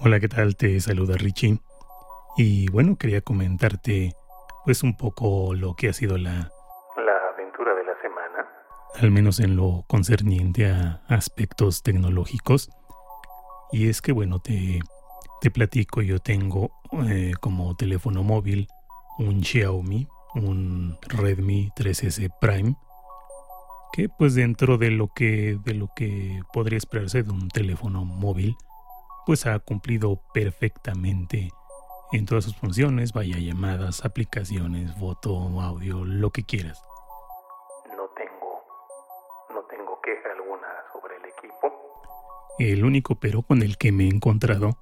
Hola, ¿qué tal? Te saluda Richie. Y bueno, quería comentarte pues un poco lo que ha sido la... La aventura de la semana. Al menos en lo concerniente a aspectos tecnológicos. Y es que bueno, te, te platico, yo tengo eh, como teléfono móvil un Xiaomi, un Redmi 3S Prime, que pues dentro de lo que, de lo que podría esperarse de un teléfono móvil, pues ha cumplido perfectamente en todas sus funciones, vaya llamadas, aplicaciones, foto, audio, lo que quieras. No tengo, no tengo queja alguna sobre el equipo. El único pero con el que me he encontrado,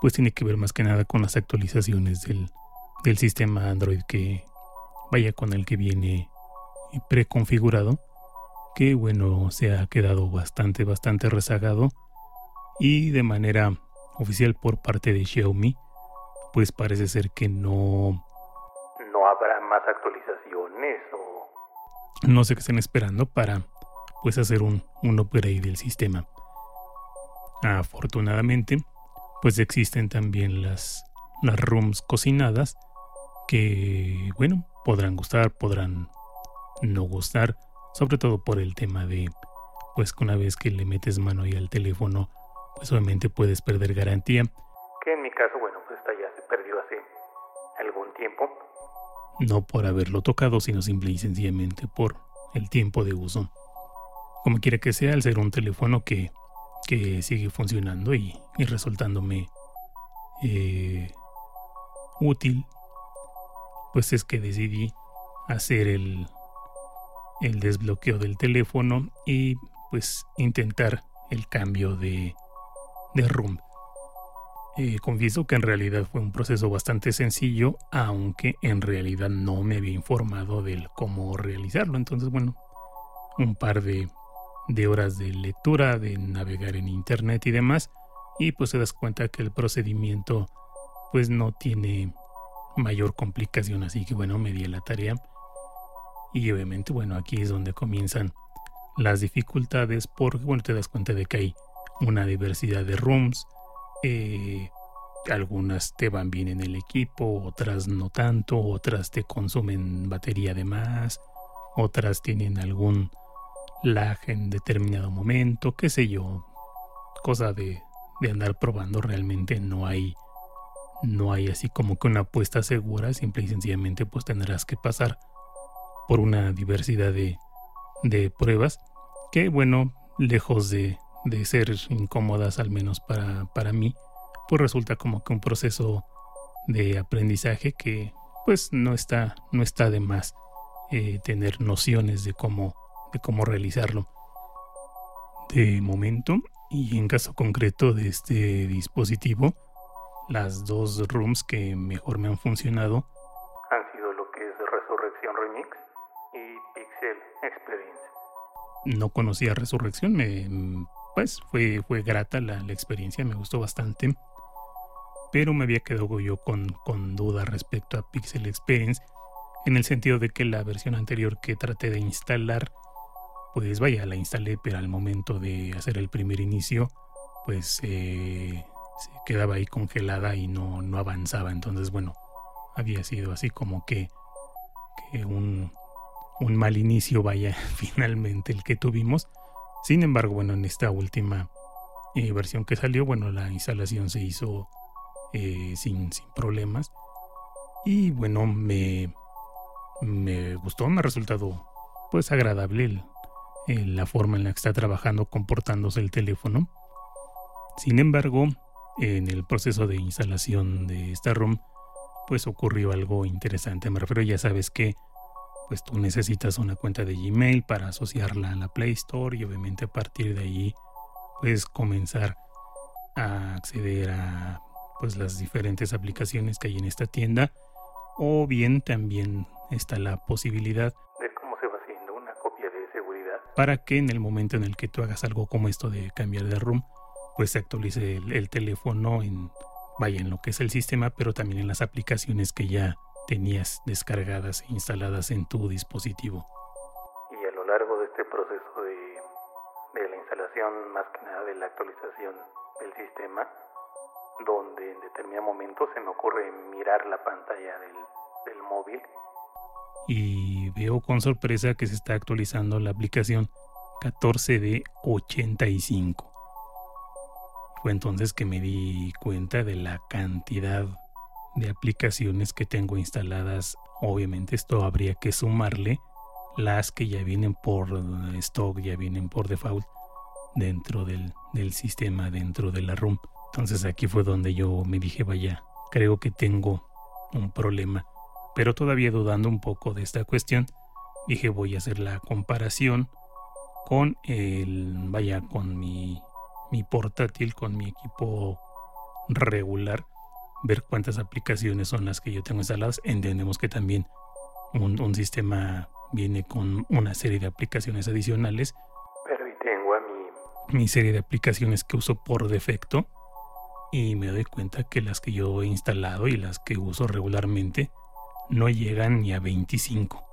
pues tiene que ver más que nada con las actualizaciones del, del sistema Android que vaya con el que viene preconfigurado, que bueno, se ha quedado bastante, bastante rezagado y de manera oficial por parte de Xiaomi, pues parece ser que no... ¿No habrá más actualizaciones o...? No sé qué estén esperando para pues hacer un, un upgrade del sistema. Afortunadamente, pues existen también las, las rooms cocinadas que, bueno, podrán gustar, podrán no gustar, sobre todo por el tema de, pues que una vez que le metes mano ahí al teléfono, pues obviamente puedes perder garantía. Que en mi caso, bueno, pues esta ya se perdió hace algún tiempo. No por haberlo tocado, sino simple y sencillamente por el tiempo de uso. Como quiera que sea, al ser un teléfono que, que sigue funcionando y, y resultándome eh, útil, pues es que decidí hacer el, el desbloqueo del teléfono y pues intentar el cambio de, de room. Eh, confieso que en realidad fue un proceso bastante sencillo, aunque en realidad no me había informado del cómo realizarlo. Entonces, bueno, un par de, de horas de lectura, de navegar en internet y demás, y pues te das cuenta que el procedimiento pues no tiene mayor complicación, así que bueno, me di la tarea. Y obviamente, bueno, aquí es donde comienzan las dificultades porque, bueno, te das cuenta de que hay una diversidad de rooms. Eh, algunas te van bien en el equipo, otras no tanto, otras te consumen batería de más, otras tienen algún lag en determinado momento, qué sé yo, cosa de, de andar probando realmente no hay no hay así como que una apuesta segura, simple y sencillamente pues tendrás que pasar por una diversidad de, de pruebas que bueno, lejos de, de ser incómodas, al menos para, para mí, pues resulta como que un proceso de aprendizaje que pues no está, no está de más eh, tener nociones de cómo, de cómo realizarlo. De momento, y en caso concreto de este dispositivo, las dos rooms que mejor me han funcionado Han sido lo que es Resurrección Remix y Pixel Experience. no conocía Resurrección, me, pues fue, fue grata la, la experiencia, me gustó bastante. Pero me había quedado yo con, con duda respecto a Pixel Experience, en el sentido de que la versión anterior que traté de instalar, pues vaya, la instalé, pero al momento de hacer el primer inicio, pues eh, se quedaba ahí congelada y no, no avanzaba. Entonces, bueno, había sido así como que, que un, un mal inicio, vaya, finalmente el que tuvimos. Sin embargo, bueno, en esta última eh, versión que salió, bueno, la instalación se hizo eh, sin, sin problemas. Y bueno, me, me gustó, me ha resultado pues agradable la forma en la que está trabajando, comportándose el teléfono. Sin embargo, en el proceso de instalación de esta ROM, pues ocurrió algo interesante. Me refiero, ya sabes que pues tú necesitas una cuenta de Gmail para asociarla a la Play Store y obviamente a partir de ahí puedes comenzar a acceder a pues las diferentes aplicaciones que hay en esta tienda o bien también está la posibilidad De cómo se va haciendo una copia de seguridad. para que en el momento en el que tú hagas algo como esto de cambiar de room, pues se actualice el, el teléfono en, vaya, en lo que es el sistema, pero también en las aplicaciones que ya tenías descargadas e instaladas en tu dispositivo. Y a lo largo de este proceso de, de la instalación, más que nada de la actualización del sistema, donde en determinado momento se me ocurre mirar la pantalla del, del móvil. Y veo con sorpresa que se está actualizando la aplicación 14 de 85. Fue entonces que me di cuenta de la cantidad de aplicaciones que tengo instaladas. Obviamente esto habría que sumarle las que ya vienen por stock, ya vienen por default dentro del, del sistema, dentro de la ROM. Entonces aquí fue donde yo me dije, vaya, creo que tengo un problema. Pero todavía dudando un poco de esta cuestión, dije voy a hacer la comparación con el, vaya, con mi, mi portátil, con mi equipo regular, ver cuántas aplicaciones son las que yo tengo instaladas. Entendemos que también un, un sistema viene con una serie de aplicaciones adicionales. Pero y tengo a mi... Mi serie de aplicaciones que uso por defecto y me doy cuenta que las que yo he instalado y las que uso regularmente no llegan ni a 25.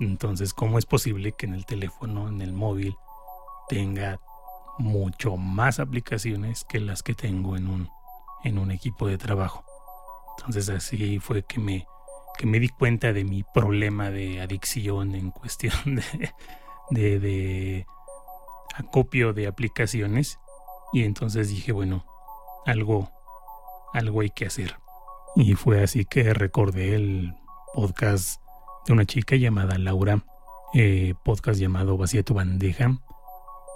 Entonces, ¿cómo es posible que en el teléfono, en el móvil, tenga mucho más aplicaciones que las que tengo en un, en un equipo de trabajo? Entonces así fue que me, que me di cuenta de mi problema de adicción en cuestión de, de, acopio de aplicaciones. Y entonces dije, bueno, algo, algo hay que hacer. Y fue así que recordé el podcast de una chica llamada Laura, eh, podcast llamado Vacía tu bandeja.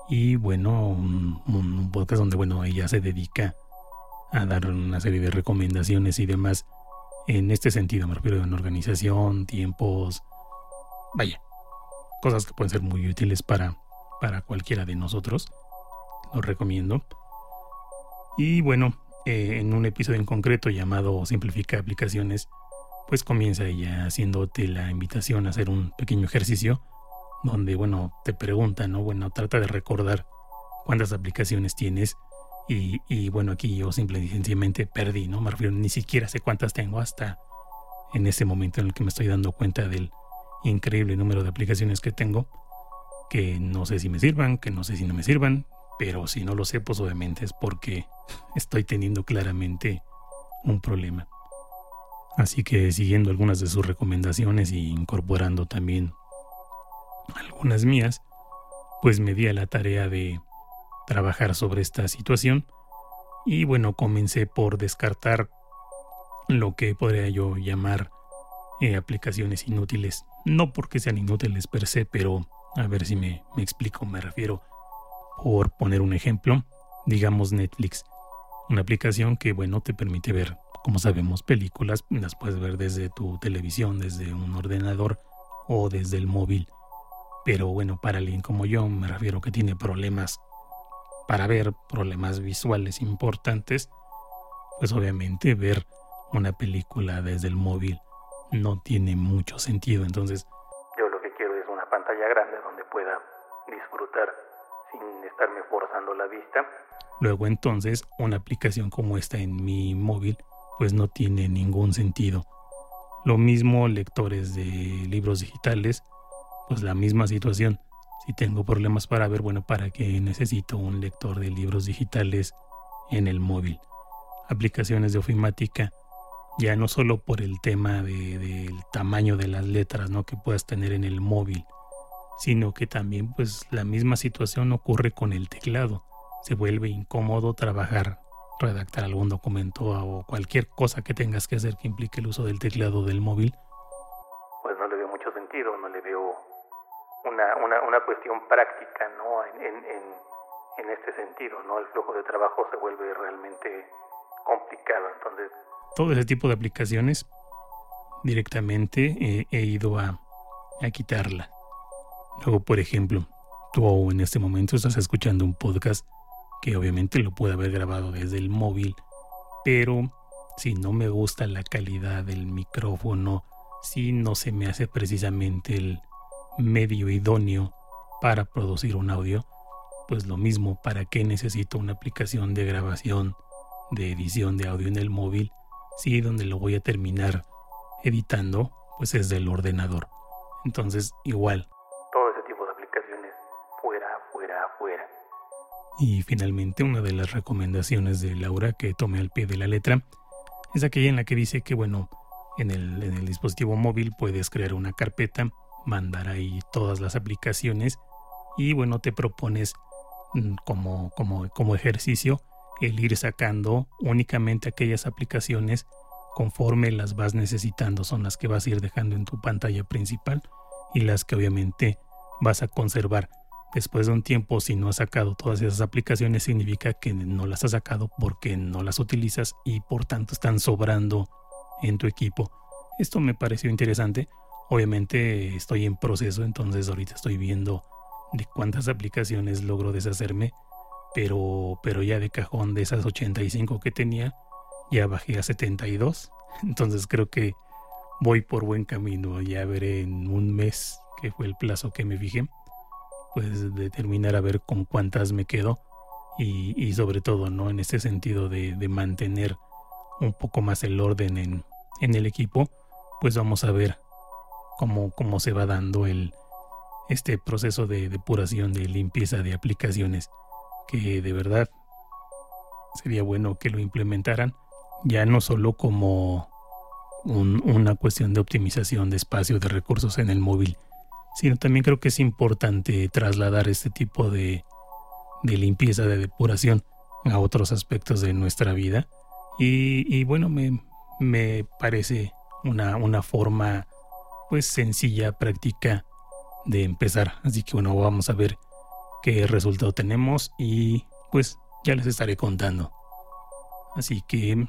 Y bueno, un, un podcast donde, bueno, ella se dedica a dar una serie de recomendaciones y demás en este sentido, me refiero en organización, tiempos, vaya, cosas que pueden ser muy útiles para, para cualquiera de nosotros. Lo recomiendo. Y bueno, eh, en un episodio en concreto llamado Simplifica aplicaciones, pues comienza ella haciéndote la invitación a hacer un pequeño ejercicio donde, bueno, te pregunta, ¿no? Bueno, trata de recordar cuántas aplicaciones tienes y, bueno, aquí yo simple y sencillamente perdí, ¿no? Me refiero, ni siquiera sé cuántas tengo hasta en ese momento en el que me estoy dando cuenta del increíble número de aplicaciones que tengo, que no sé si me sirvan, que no sé si no me sirvan, pero si no lo sé, pues obviamente es porque estoy teniendo claramente un problema. Así que siguiendo algunas de sus recomendaciones y incorporando también algunas mías, pues me di a la tarea de trabajar sobre esta situación y bueno, comencé por descartar lo que podría yo llamar eh, aplicaciones inútiles. No porque sean inútiles per se, pero a ver si me, me explico, me refiero. Por poner un ejemplo, digamos Netflix, una aplicación que bueno te permite ver, como sabemos, películas, las puedes ver desde tu televisión, desde un ordenador o desde el móvil. Pero bueno, para alguien como yo, me refiero que tiene problemas para ver problemas visuales importantes, pues obviamente ver una película desde el móvil no tiene mucho sentido. Entonces, yo lo que quiero es una pantalla grande donde pueda disfrutar sin estarme forzando la vista. Luego entonces, una aplicación como esta en mi móvil, pues no tiene ningún sentido. Lo mismo lectores de libros digitales, pues la misma situación. Si tengo problemas para ver, bueno, ¿para qué necesito un lector de libros digitales en el móvil? Aplicaciones de ofimática, ya no solo por el tema del tamaño de las letras ¿no? que puedas tener en el móvil, sino que también pues la misma situación ocurre con el teclado. Se vuelve incómodo trabajar, redactar algún documento o cualquier cosa que tengas que hacer que implique el uso del teclado del móvil una, una, una cuestión práctica ¿no? En, en, en, este sentido, ¿no? El flujo de trabajo se vuelve realmente complicado. Entonces, todo ese tipo de aplicaciones directamente eh, he ido a, a quitarla. Luego, por ejemplo, tú en este momento estás escuchando un podcast que obviamente lo puede haber grabado desde el móvil, pero si no me gusta la calidad del micrófono, si no se me hace precisamente el, medio idóneo para producir un audio, pues lo mismo, ¿para qué necesito una aplicación de grabación, de edición de audio en el móvil? Si donde lo voy a terminar editando, pues es del ordenador. Entonces, igual. Todo ese tipo de aplicaciones, fuera, fuera, fuera. Y finalmente, una de las recomendaciones de Laura que tome al pie de la letra es aquella en la que dice que, bueno, en el, en el dispositivo móvil puedes crear una carpeta, mandar ahí todas las aplicaciones y, bueno, te propones mm, como, como, como ejercicio el ir sacando únicamente aquellas aplicaciones conforme las vas necesitando, son las que vas a ir dejando en tu pantalla principal y las que obviamente vas a conservar. Después de un tiempo, si no has sacado todas esas aplicaciones, significa que no las has sacado porque no las utilizas y por tanto están sobrando en tu equipo. Esto me pareció interesante. Obviamente estoy en proceso, entonces ahorita estoy viendo de cuántas aplicaciones logro deshacerme, pero, pero ya de cajón de esas 85 que tenía, ya bajé a 72. Entonces creo que voy por buen camino. Ya veré en un mes, que fue el plazo que me fijé, pues determinar a ver con cuántas me quedo y, sobre todo, ¿no? En ese sentido de, mantener un poco más el orden en, en, el equipo, pues vamos a ver cómo, cómo se va dando el, este proceso de depuración, de limpieza de aplicaciones, que de verdad sería bueno que lo implementaran, ya no solo como una cuestión de optimización de espacio de recursos en el móvil, sino también creo que es importante trasladar este tipo de, limpieza, de depuración a otros aspectos de nuestra vida. Y, bueno, me, me parece una, una, forma pues sencilla, práctica de empezar. Así que bueno, vamos a ver qué resultado tenemos y pues ya les estaré contando. Así que